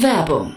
Werbung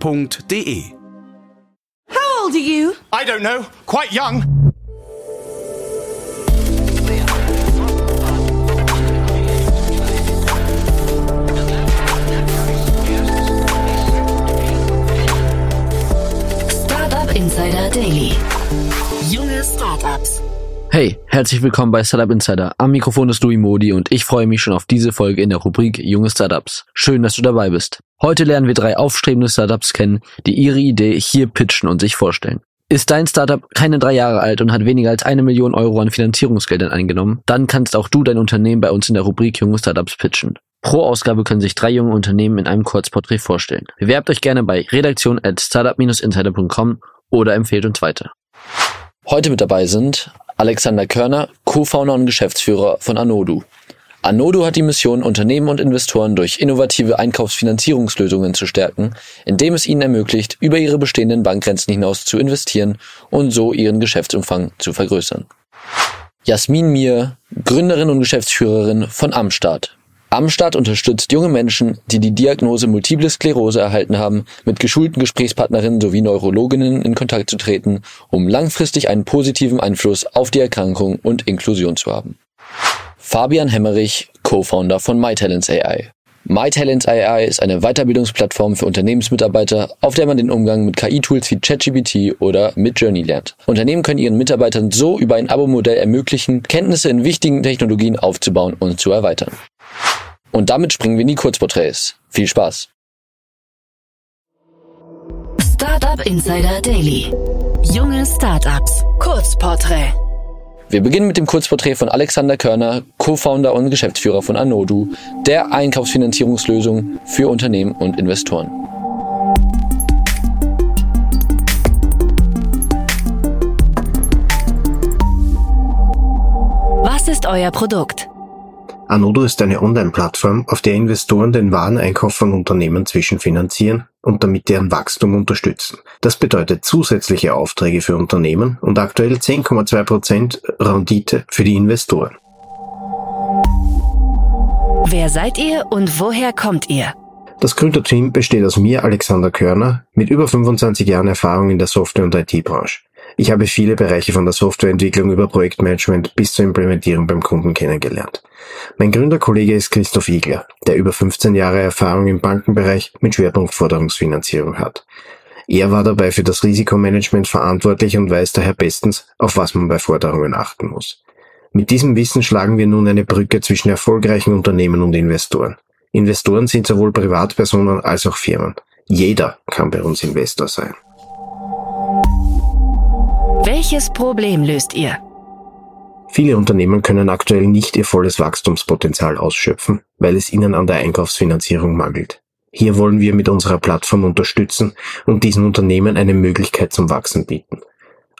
www.ftf.de. How old are you? I don't know. Quite young. Startup Insider Daily. Junge Startups. Hey, herzlich willkommen bei Startup Insider. Am Mikrofon ist Louis Modi und ich freue mich schon auf diese Folge in der Rubrik Junge Startups. Schön, dass du dabei bist. Heute lernen wir drei aufstrebende Startups kennen, die ihre Idee hier pitchen und sich vorstellen. Ist dein Startup keine drei Jahre alt und hat weniger als eine Million Euro an Finanzierungsgeldern eingenommen, dann kannst auch du dein Unternehmen bei uns in der Rubrik Junge Startups pitchen. Pro Ausgabe können sich drei junge Unternehmen in einem Kurzporträt vorstellen. Bewerbt euch gerne bei redaktion at startup-insider.com oder empfehlt uns weiter. Heute mit dabei sind Alexander Körner, Co-Founder und Geschäftsführer von Anodu. Anodu hat die Mission, Unternehmen und Investoren durch innovative Einkaufsfinanzierungslösungen zu stärken, indem es ihnen ermöglicht, über ihre bestehenden Bankgrenzen hinaus zu investieren und so ihren Geschäftsumfang zu vergrößern. Jasmin Mir, Gründerin und Geschäftsführerin von Amstart. Amstart unterstützt junge Menschen, die die Diagnose Multiple Sklerose erhalten haben, mit geschulten Gesprächspartnerinnen sowie Neurologinnen in Kontakt zu treten, um langfristig einen positiven Einfluss auf die Erkrankung und Inklusion zu haben. Fabian Hemmerich, Co-Founder von MyTalents AI. MyTalents AI ist eine Weiterbildungsplattform für Unternehmensmitarbeiter, auf der man den Umgang mit KI-Tools wie ChatGPT oder Midjourney lernt. Unternehmen können ihren Mitarbeitern so über ein Abo-Modell ermöglichen, Kenntnisse in wichtigen Technologien aufzubauen und zu erweitern. Und damit springen wir in die Kurzporträts. Viel Spaß! Startup Insider Daily. Junge Startups. Kurzporträt. Wir beginnen mit dem Kurzporträt von Alexander Körner, Co-Founder und Geschäftsführer von Anodu, der Einkaufsfinanzierungslösung für Unternehmen und Investoren. Was ist euer Produkt? Anodo ist eine Online-Plattform, auf der Investoren den Wareneinkauf von Unternehmen zwischenfinanzieren und damit deren Wachstum unterstützen. Das bedeutet zusätzliche Aufträge für Unternehmen und aktuell 10,2% Rendite für die Investoren. Wer seid ihr und woher kommt ihr? Das Gründerteam besteht aus mir, Alexander Körner, mit über 25 Jahren Erfahrung in der Software- und IT-Branche. Ich habe viele Bereiche von der Softwareentwicklung über Projektmanagement bis zur Implementierung beim Kunden kennengelernt. Mein Gründerkollege ist Christoph Igler, der über 15 Jahre Erfahrung im Bankenbereich mit Schwerpunkt Forderungsfinanzierung hat. Er war dabei für das Risikomanagement verantwortlich und weiß daher bestens, auf was man bei Forderungen achten muss. Mit diesem Wissen schlagen wir nun eine Brücke zwischen erfolgreichen Unternehmen und Investoren. Investoren sind sowohl Privatpersonen als auch Firmen. Jeder kann bei uns Investor sein. Welches Problem löst ihr? Viele Unternehmen können aktuell nicht ihr volles Wachstumspotenzial ausschöpfen, weil es ihnen an der Einkaufsfinanzierung mangelt. Hier wollen wir mit unserer Plattform unterstützen und diesen Unternehmen eine Möglichkeit zum Wachsen bieten.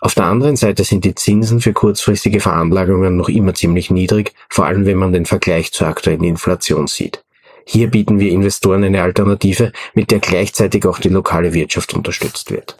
Auf der anderen Seite sind die Zinsen für kurzfristige Veranlagungen noch immer ziemlich niedrig, vor allem wenn man den Vergleich zur aktuellen Inflation sieht. Hier bieten wir Investoren eine Alternative, mit der gleichzeitig auch die lokale Wirtschaft unterstützt wird.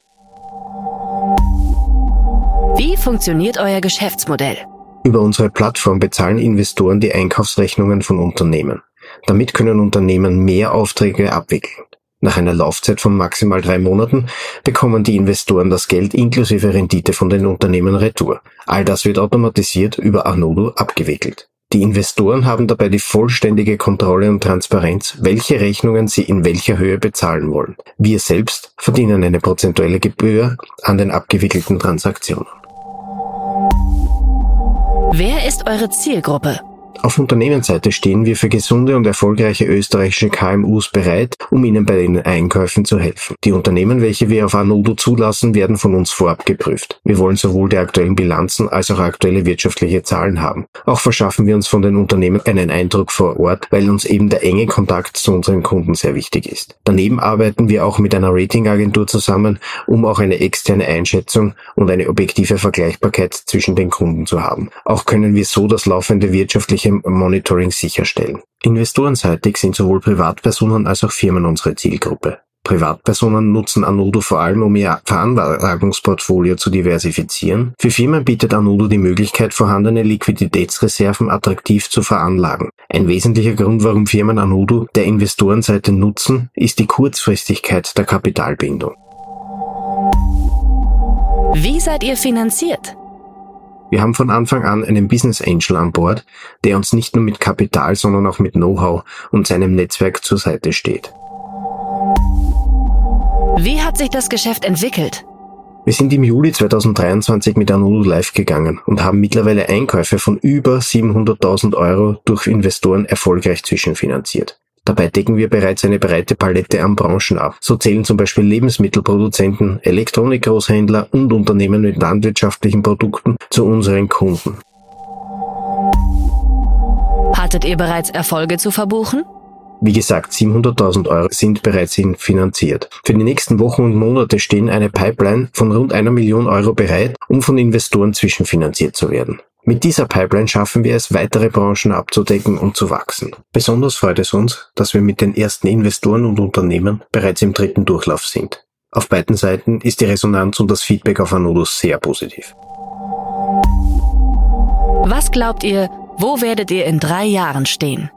Wie funktioniert euer Geschäftsmodell? Über unsere Plattform bezahlen Investoren die Einkaufsrechnungen von Unternehmen. Damit können Unternehmen mehr Aufträge abwickeln. Nach einer Laufzeit von maximal drei Monaten bekommen die Investoren das Geld inklusive Rendite von den Unternehmen retour. All das wird automatisiert über Anodo abgewickelt. Die Investoren haben dabei die vollständige Kontrolle und Transparenz, welche Rechnungen sie in welcher Höhe bezahlen wollen. Wir selbst verdienen eine prozentuelle Gebühr an den abgewickelten Transaktionen. Wer ist eure Zielgruppe? Auf Unternehmensseite stehen wir für gesunde und erfolgreiche österreichische KMUs bereit, um ihnen bei den Einkäufen zu helfen. Die Unternehmen, welche wir auf Anodo zulassen, werden von uns vorab geprüft. Wir wollen sowohl die aktuellen Bilanzen als auch aktuelle wirtschaftliche Zahlen haben. Auch verschaffen wir uns von den Unternehmen einen Eindruck vor Ort, weil uns eben der enge Kontakt zu unseren Kunden sehr wichtig ist. Daneben arbeiten wir auch mit einer Ratingagentur zusammen, um auch eine externe Einschätzung und eine objektive Vergleichbarkeit zwischen den Kunden zu haben. Auch können wir so das laufende wirtschaftliche wirtschaftliche Monitoring sicherstellen. Investorenseitig sind sowohl Privatpersonen als auch Firmen unsere Zielgruppe. Privatpersonen nutzen Anudo vor allem, um ihr Veranlagungsportfolio zu diversifizieren. Für Firmen bietet Anudo die Möglichkeit, vorhandene Liquiditätsreserven attraktiv zu veranlagen. Ein wesentlicher Grund, warum Firmen Anudo der Investorenseite nutzen, ist die Kurzfristigkeit der Kapitalbindung. Wie seid ihr finanziert? Wir haben von Anfang an einen Business Angel an Bord, der uns nicht nur mit Kapital, sondern auch mit Know-how und seinem Netzwerk zur Seite steht. Wie hat sich das Geschäft entwickelt? Wir sind im Juli 2023 mit Anudo live gegangen und haben mittlerweile Einkäufe von über 700.000 Euro durch Investoren erfolgreich zwischenfinanziert. Dabei decken wir bereits eine breite Palette an Branchen ab. So zählen zum Beispiel Lebensmittelproduzenten, Elektronikgroßhändler und Unternehmen mit landwirtschaftlichen Produkten zu unseren Kunden. Hattet ihr bereits Erfolge zu verbuchen? Wie gesagt, 700.000 Euro sind bereits finanziert. Für die nächsten Wochen und Monate stehen eine Pipeline von rund einer Million Euro bereit, um von Investoren zwischenfinanziert zu werden. Mit dieser Pipeline schaffen wir es, weitere Branchen abzudecken und zu wachsen. Besonders freut es uns, dass wir mit den ersten Investoren und Unternehmen bereits im dritten Durchlauf sind. Auf beiden Seiten ist die Resonanz und das Feedback auf Anodus sehr positiv. Was glaubt ihr, wo werdet ihr in drei Jahren stehen?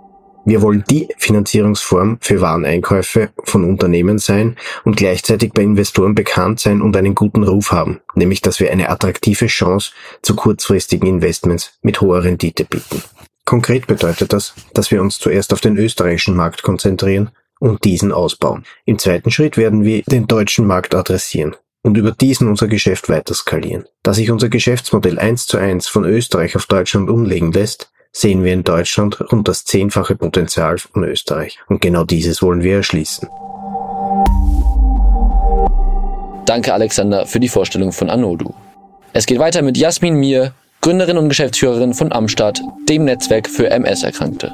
Wir wollen die Finanzierungsform für Wareneinkäufe von Unternehmen sein und gleichzeitig bei Investoren bekannt sein und einen guten Ruf haben, nämlich dass wir eine attraktive Chance zu kurzfristigen Investments mit hoher Rendite bieten. Konkret bedeutet das, dass wir uns zuerst auf den österreichischen Markt konzentrieren und diesen ausbauen. Im zweiten Schritt werden wir den deutschen Markt adressieren und über diesen unser Geschäft weiter skalieren. Da sich unser Geschäftsmodell eins zu eins von Österreich auf Deutschland umlegen lässt, sehen wir in Deutschland rund das zehnfache Potenzial von Österreich. Und genau dieses wollen wir erschließen. Danke Alexander für die Vorstellung von Anodu. Es geht weiter mit Jasmin Mir, Gründerin und Geschäftsführerin von Amstadt, dem Netzwerk für MS-Erkrankte.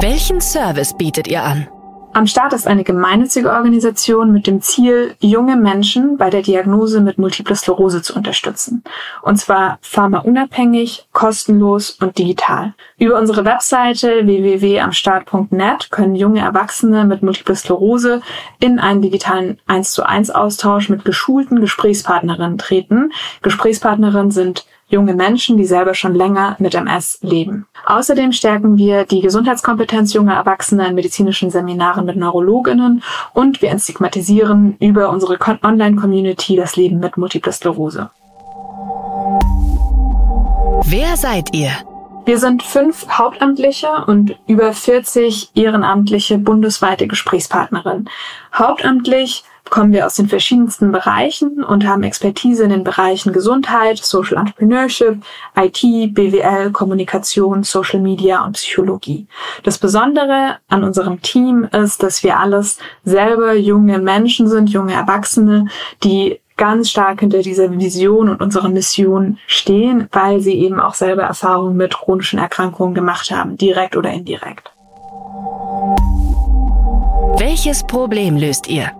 Welchen Service bietet ihr an? Am Start ist eine gemeinnützige Organisation mit dem Ziel, junge Menschen bei der Diagnose mit Multiple Sklerose zu unterstützen. Und zwar pharmaunabhängig, kostenlos und digital. Über unsere Webseite www.amstart.net können junge Erwachsene mit Multiple Sklerose in einen digitalen 1 zu 1 Austausch mit geschulten Gesprächspartnerinnen treten. Gesprächspartnerinnen sind junge Menschen, die selber schon länger mit MS leben. Außerdem stärken wir die Gesundheitskompetenz junger Erwachsener in medizinischen Seminaren mit Neurologinnen und wir entstigmatisieren über unsere Online-Community das Leben mit Multiple Sklerose. Wer seid ihr? Wir sind fünf Hauptamtliche und über 40 ehrenamtliche bundesweite Gesprächspartnerinnen. Hauptamtlich kommen wir aus den verschiedensten Bereichen und haben Expertise in den Bereichen Gesundheit, Social Entrepreneurship, IT, BWL, Kommunikation, Social Media und Psychologie. Das Besondere an unserem Team ist, dass wir alles selber junge Menschen sind, junge Erwachsene, die ganz stark hinter dieser Vision und unserer Mission stehen, weil sie eben auch selber Erfahrungen mit chronischen Erkrankungen gemacht haben, direkt oder indirekt. Welches Problem löst ihr?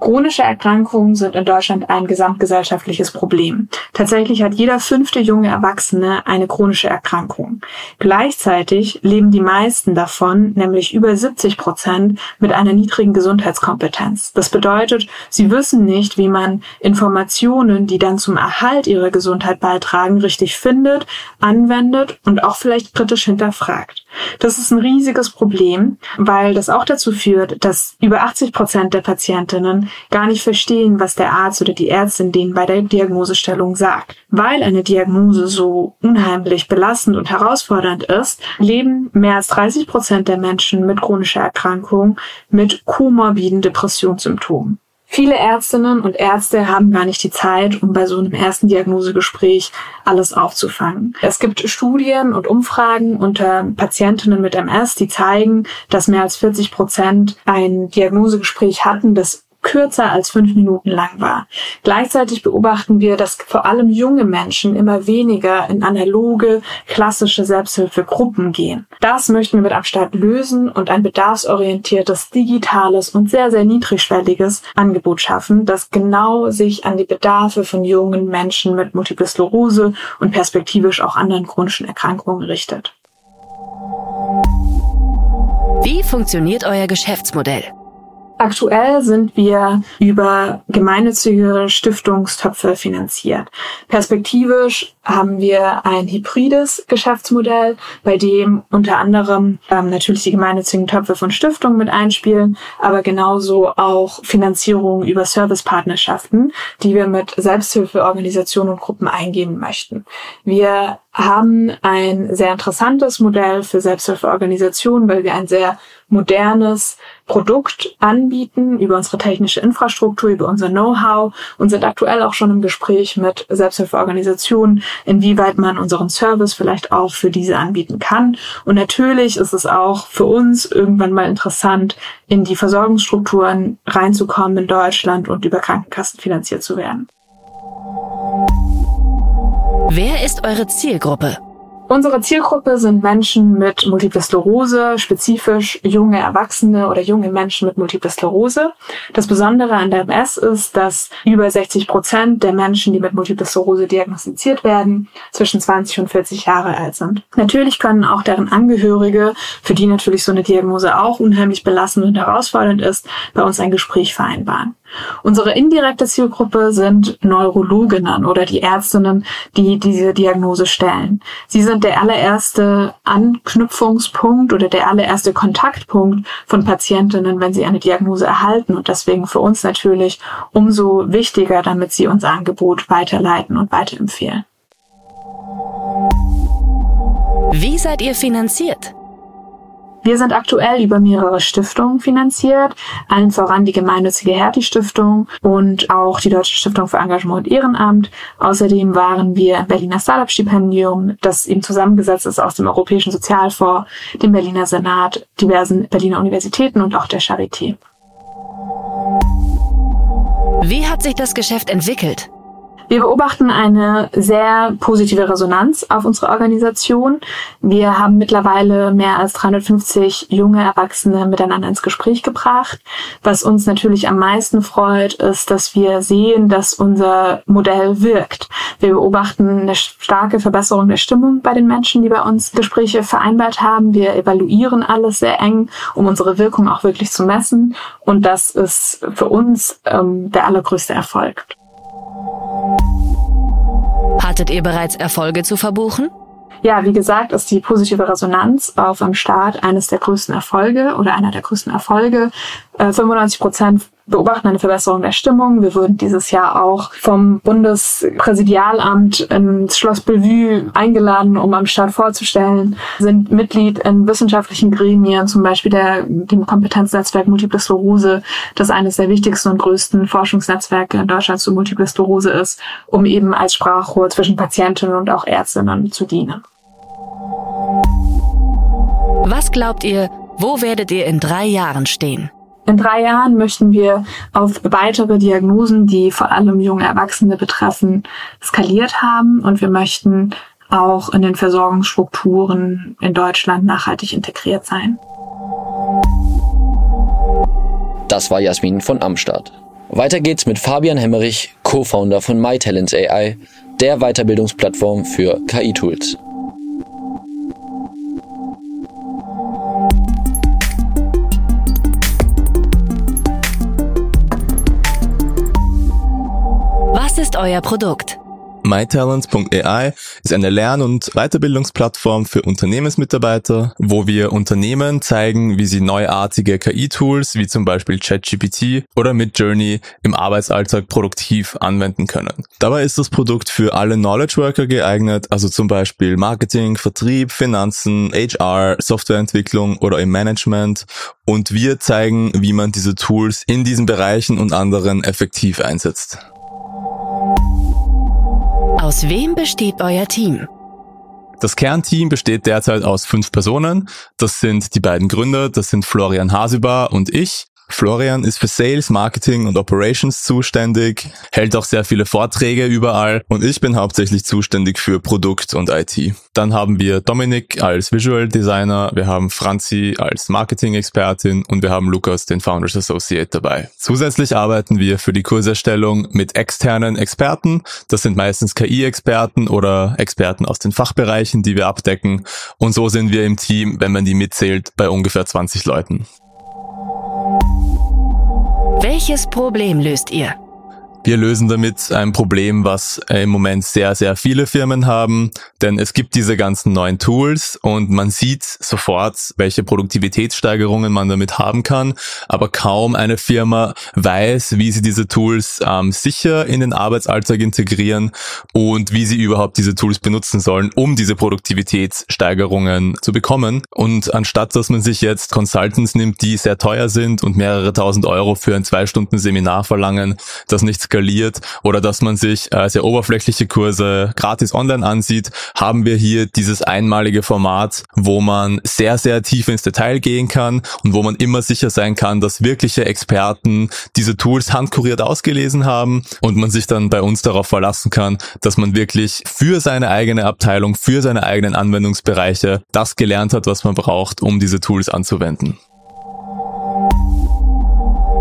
Chronische Erkrankungen sind in Deutschland ein gesamtgesellschaftliches Problem. Tatsächlich hat jeder fünfte junge Erwachsene eine chronische Erkrankung. Gleichzeitig leben die meisten davon, nämlich über 70 Prozent, mit einer niedrigen Gesundheitskompetenz. Das bedeutet, sie wissen nicht, wie man Informationen, die dann zum Erhalt ihrer Gesundheit beitragen, richtig findet, anwendet und auch vielleicht kritisch hinterfragt. Das ist ein riesiges Problem, weil das auch dazu führt, dass über 80 Prozent der Patientinnen gar nicht verstehen, was der Arzt oder die Ärztin denen bei der Diagnosestellung sagt. Weil eine Diagnose so unheimlich belastend und herausfordernd ist, leben mehr als 30 Prozent der Menschen mit chronischer Erkrankung mit komorbiden Depressionssymptomen. Viele Ärztinnen und Ärzte haben gar nicht die Zeit, um bei so einem ersten Diagnosegespräch alles aufzufangen. Es gibt Studien und Umfragen unter Patientinnen mit MS, die zeigen, dass mehr als 40 Prozent ein Diagnosegespräch hatten, das kürzer als fünf Minuten lang war. Gleichzeitig beobachten wir, dass vor allem junge Menschen immer weniger in analoge, klassische Selbsthilfegruppen gehen. Das möchten wir mit Abstand lösen und ein bedarfsorientiertes, digitales und sehr, sehr niedrigschwelliges Angebot schaffen, das genau sich an die Bedarfe von jungen Menschen mit Multiple Sklerose und perspektivisch auch anderen chronischen Erkrankungen richtet. Wie funktioniert euer Geschäftsmodell? Aktuell sind wir über gemeinnützige Stiftungstöpfe finanziert. Perspektivisch haben wir ein hybrides Geschäftsmodell, bei dem unter anderem ähm, natürlich die gemeinnützigen Töpfe von Stiftungen mit einspielen, aber genauso auch Finanzierung über Servicepartnerschaften, die wir mit Selbsthilfeorganisationen und Gruppen eingehen möchten. Wir haben ein sehr interessantes Modell für Selbsthilfeorganisationen, weil wir ein sehr modernes Produkt anbieten über unsere technische Infrastruktur, über unser Know-how und sind aktuell auch schon im Gespräch mit Selbsthilfeorganisationen, inwieweit man unseren Service vielleicht auch für diese anbieten kann. Und natürlich ist es auch für uns irgendwann mal interessant, in die Versorgungsstrukturen reinzukommen in Deutschland und über Krankenkassen finanziert zu werden. Wer ist eure Zielgruppe? Unsere Zielgruppe sind Menschen mit Multiple Sklerose, spezifisch junge Erwachsene oder junge Menschen mit Multiple Sklerose. Das Besondere an der MS ist, dass über 60 Prozent der Menschen, die mit Multiple Sklerose diagnostiziert werden, zwischen 20 und 40 Jahre alt sind. Natürlich können auch deren Angehörige, für die natürlich so eine Diagnose auch unheimlich belastend und herausfordernd ist, bei uns ein Gespräch vereinbaren. Unsere indirekte Zielgruppe sind Neurologinnen oder die Ärztinnen, die diese Diagnose stellen. Sie sind der allererste Anknüpfungspunkt oder der allererste Kontaktpunkt von Patientinnen, wenn sie eine Diagnose erhalten und deswegen für uns natürlich umso wichtiger, damit sie unser Angebot weiterleiten und weiterempfehlen. Wie seid ihr finanziert? Wir sind aktuell über mehrere Stiftungen finanziert, allen voran die gemeinnützige Hertie-Stiftung und auch die Deutsche Stiftung für Engagement und Ehrenamt. Außerdem waren wir im Berliner Startup-Stipendium, das eben zusammengesetzt ist aus dem Europäischen Sozialfonds, dem Berliner Senat, diversen Berliner Universitäten und auch der Charité. Wie hat sich das Geschäft entwickelt? Wir beobachten eine sehr positive Resonanz auf unsere Organisation. Wir haben mittlerweile mehr als 350 junge Erwachsene miteinander ins Gespräch gebracht. Was uns natürlich am meisten freut, ist, dass wir sehen, dass unser Modell wirkt. Wir beobachten eine starke Verbesserung der Stimmung bei den Menschen, die bei uns Gespräche vereinbart haben. Wir evaluieren alles sehr eng, um unsere Wirkung auch wirklich zu messen. Und das ist für uns ähm, der allergrößte Erfolg. Hattet ihr bereits Erfolge zu verbuchen? Ja, wie gesagt, ist die positive Resonanz auf am Start eines der größten Erfolge oder einer der größten Erfolge. 95 äh, Prozent beobachten eine Verbesserung der Stimmung. Wir wurden dieses Jahr auch vom Bundespräsidialamt ins Schloss Bellevue eingeladen, um am Start vorzustellen, sind Mitglied in wissenschaftlichen Gremien, zum Beispiel der, dem Kompetenznetzwerk Multiple Sklerose, das eines der wichtigsten und größten Forschungsnetzwerke in Deutschland zu Multiple Sklerose ist, um eben als Sprachrohr zwischen Patientinnen und auch Ärztinnen zu dienen. Was glaubt ihr, wo werdet ihr in drei Jahren stehen? In drei Jahren möchten wir auf weitere Diagnosen, die vor allem junge Erwachsene betreffen, skaliert haben und wir möchten auch in den Versorgungsstrukturen in Deutschland nachhaltig integriert sein. Das war Jasmin von Amstadt. Weiter geht's mit Fabian Hemmerich, Co-Founder von MyTalents AI, der Weiterbildungsplattform für KI-Tools. Ist euer Produkt? MyTalents.ai ist eine Lern- und Weiterbildungsplattform für Unternehmensmitarbeiter, wo wir Unternehmen zeigen, wie sie neuartige KI-Tools wie zum Beispiel ChatGPT oder Midjourney im Arbeitsalltag produktiv anwenden können. Dabei ist das Produkt für alle Knowledge Worker geeignet, also zum Beispiel Marketing, Vertrieb, Finanzen, HR, Softwareentwicklung oder im Management und wir zeigen, wie man diese Tools in diesen Bereichen und anderen effektiv einsetzt. Aus wem besteht euer Team? Das Kernteam besteht derzeit aus fünf Personen. Das sind die beiden Gründer, das sind Florian Hasibar und ich. Florian ist für Sales, Marketing und Operations zuständig, hält auch sehr viele Vorträge überall und ich bin hauptsächlich zuständig für Produkt und IT. Dann haben wir Dominik als Visual Designer, wir haben Franzi als Marketing-Expertin und wir haben Lukas, den Founders Associate dabei. Zusätzlich arbeiten wir für die Kurserstellung mit externen Experten. Das sind meistens KI-Experten oder Experten aus den Fachbereichen, die wir abdecken. Und so sind wir im Team, wenn man die mitzählt, bei ungefähr 20 Leuten. Welches Problem löst ihr? Wir lösen damit ein Problem, was im Moment sehr, sehr viele Firmen haben, denn es gibt diese ganzen neuen Tools und man sieht sofort, welche Produktivitätssteigerungen man damit haben kann, aber kaum eine Firma weiß, wie sie diese Tools ähm, sicher in den Arbeitsalltag integrieren und wie sie überhaupt diese Tools benutzen sollen, um diese Produktivitätssteigerungen zu bekommen. Und anstatt dass man sich jetzt Consultants nimmt, die sehr teuer sind und mehrere tausend Euro für ein zwei Stunden Seminar verlangen, das nichts skaliert oder dass man sich äh, sehr oberflächliche Kurse gratis online ansieht, haben wir hier dieses einmalige Format, wo man sehr, sehr tief ins Detail gehen kann und wo man immer sicher sein kann, dass wirkliche Experten diese Tools handkuriert ausgelesen haben und man sich dann bei uns darauf verlassen kann, dass man wirklich für seine eigene Abteilung, für seine eigenen Anwendungsbereiche das gelernt hat, was man braucht, um diese Tools anzuwenden.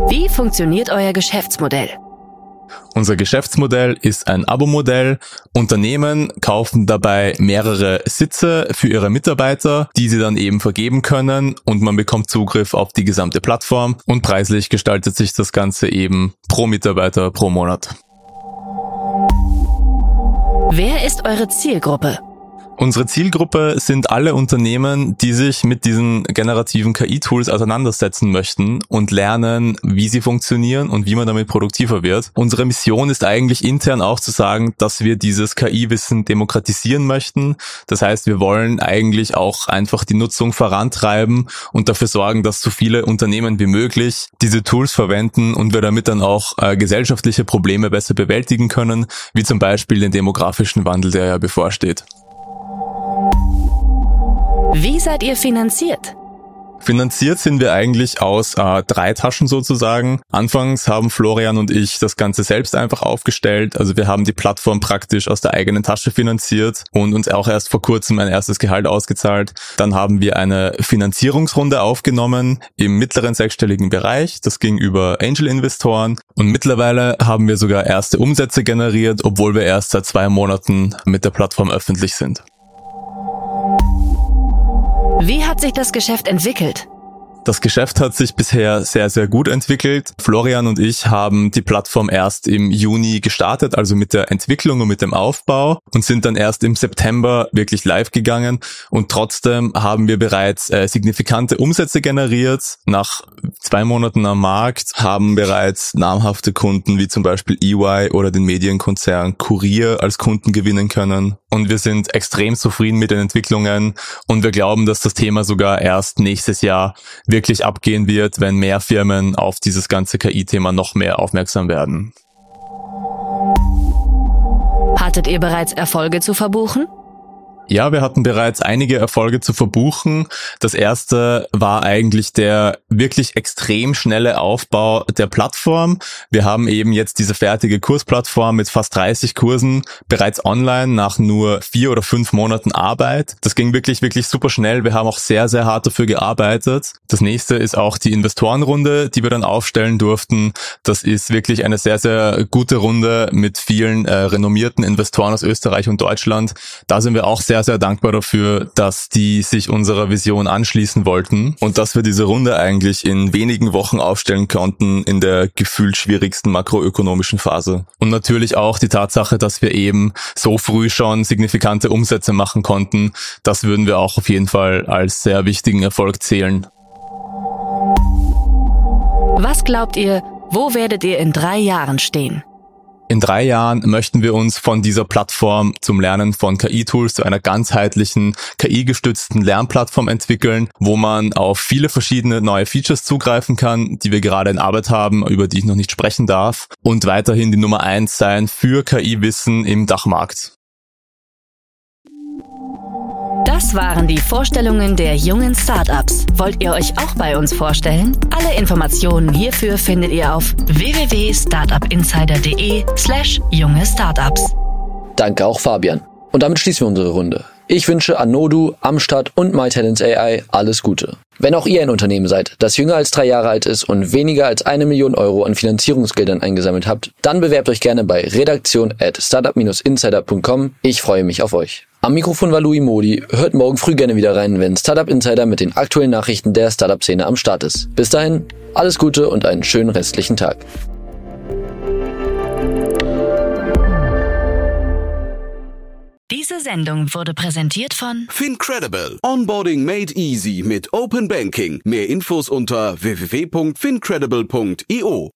Wie funktioniert euer Geschäftsmodell? Unser Geschäftsmodell ist ein Abo-Modell. Unternehmen kaufen dabei mehrere Sitze für ihre Mitarbeiter, die sie dann eben vergeben können und man bekommt Zugriff auf die gesamte Plattform und preislich gestaltet sich das Ganze eben pro Mitarbeiter pro Monat. Wer ist eure Zielgruppe? Unsere Zielgruppe sind alle Unternehmen, die sich mit diesen generativen KI-Tools auseinandersetzen möchten und lernen, wie sie funktionieren und wie man damit produktiver wird. Unsere Mission ist eigentlich intern auch zu sagen, dass wir dieses KI-Wissen demokratisieren möchten. Das heißt, wir wollen eigentlich auch einfach die Nutzung vorantreiben und dafür sorgen, dass so viele Unternehmen wie möglich diese Tools verwenden und wir damit dann auch äh, gesellschaftliche Probleme besser bewältigen können, wie zum Beispiel den demografischen Wandel, der ja bevorsteht. Wie seid ihr finanziert? Finanziert sind wir eigentlich aus äh, drei Taschen sozusagen. Anfangs haben Florian und ich das Ganze selbst einfach aufgestellt. Also wir haben die Plattform praktisch aus der eigenen Tasche finanziert und uns auch erst vor kurzem ein erstes Gehalt ausgezahlt. Dann haben wir eine Finanzierungsrunde aufgenommen im mittleren sechsstelligen Bereich. Das ging über Angel-Investoren und mittlerweile haben wir sogar erste Umsätze generiert, obwohl wir erst seit zwei Monaten mit der Plattform öffentlich sind. Wie hat sich das Geschäft entwickelt? Das Geschäft hat sich bisher sehr, sehr gut entwickelt. Florian und ich haben die Plattform erst im Juni gestartet, also mit der Entwicklung und mit dem Aufbau und sind dann erst im September wirklich live gegangen. Und trotzdem haben wir bereits äh, signifikante Umsätze generiert. Nach zwei Monaten am Markt haben bereits namhafte Kunden wie zum Beispiel EY oder den Medienkonzern Kurier als Kunden gewinnen können. Und wir sind extrem zufrieden mit den Entwicklungen und wir glauben, dass das Thema sogar erst nächstes Jahr wirklich abgehen wird, wenn mehr Firmen auf dieses ganze KI-Thema noch mehr aufmerksam werden. Hattet ihr bereits Erfolge zu verbuchen? Ja, wir hatten bereits einige Erfolge zu verbuchen. Das erste war eigentlich der wirklich extrem schnelle Aufbau der Plattform. Wir haben eben jetzt diese fertige Kursplattform mit fast 30 Kursen bereits online nach nur vier oder fünf Monaten Arbeit. Das ging wirklich, wirklich super schnell. Wir haben auch sehr, sehr hart dafür gearbeitet. Das nächste ist auch die Investorenrunde, die wir dann aufstellen durften. Das ist wirklich eine sehr, sehr gute Runde mit vielen äh, renommierten Investoren aus Österreich und Deutschland. Da sind wir auch sehr sehr, sehr dankbar dafür, dass die sich unserer Vision anschließen wollten und dass wir diese Runde eigentlich in wenigen Wochen aufstellen konnten in der gefühlt schwierigsten makroökonomischen Phase. Und natürlich auch die Tatsache, dass wir eben so früh schon signifikante Umsätze machen konnten, das würden wir auch auf jeden Fall als sehr wichtigen Erfolg zählen. Was glaubt ihr, wo werdet ihr in drei Jahren stehen? In drei Jahren möchten wir uns von dieser Plattform zum Lernen von KI-Tools zu einer ganzheitlichen KI-gestützten Lernplattform entwickeln, wo man auf viele verschiedene neue Features zugreifen kann, die wir gerade in Arbeit haben, über die ich noch nicht sprechen darf, und weiterhin die Nummer eins sein für KI-Wissen im Dachmarkt. Das waren die Vorstellungen der jungen Startups. Wollt ihr euch auch bei uns vorstellen? Alle Informationen hierfür findet ihr auf www.startupinsider.de/slash junge Startups. Danke auch Fabian. Und damit schließen wir unsere Runde. Ich wünsche Anodu, Amstadt und MyTalents AI alles Gute. Wenn auch ihr ein Unternehmen seid, das jünger als drei Jahre alt ist und weniger als eine Million Euro an Finanzierungsgeldern eingesammelt habt, dann bewerbt euch gerne bei redaktion at startup-insider.com. Ich freue mich auf euch. Am Mikrofon war Louis Modi. Hört morgen früh gerne wieder rein, wenn Startup Insider mit den aktuellen Nachrichten der Startup-Szene am Start ist. Bis dahin, alles Gute und einen schönen restlichen Tag. Diese Sendung wurde präsentiert von Fincredible. Onboarding made easy mit Open Banking. Mehr Infos unter www.fincredible.io.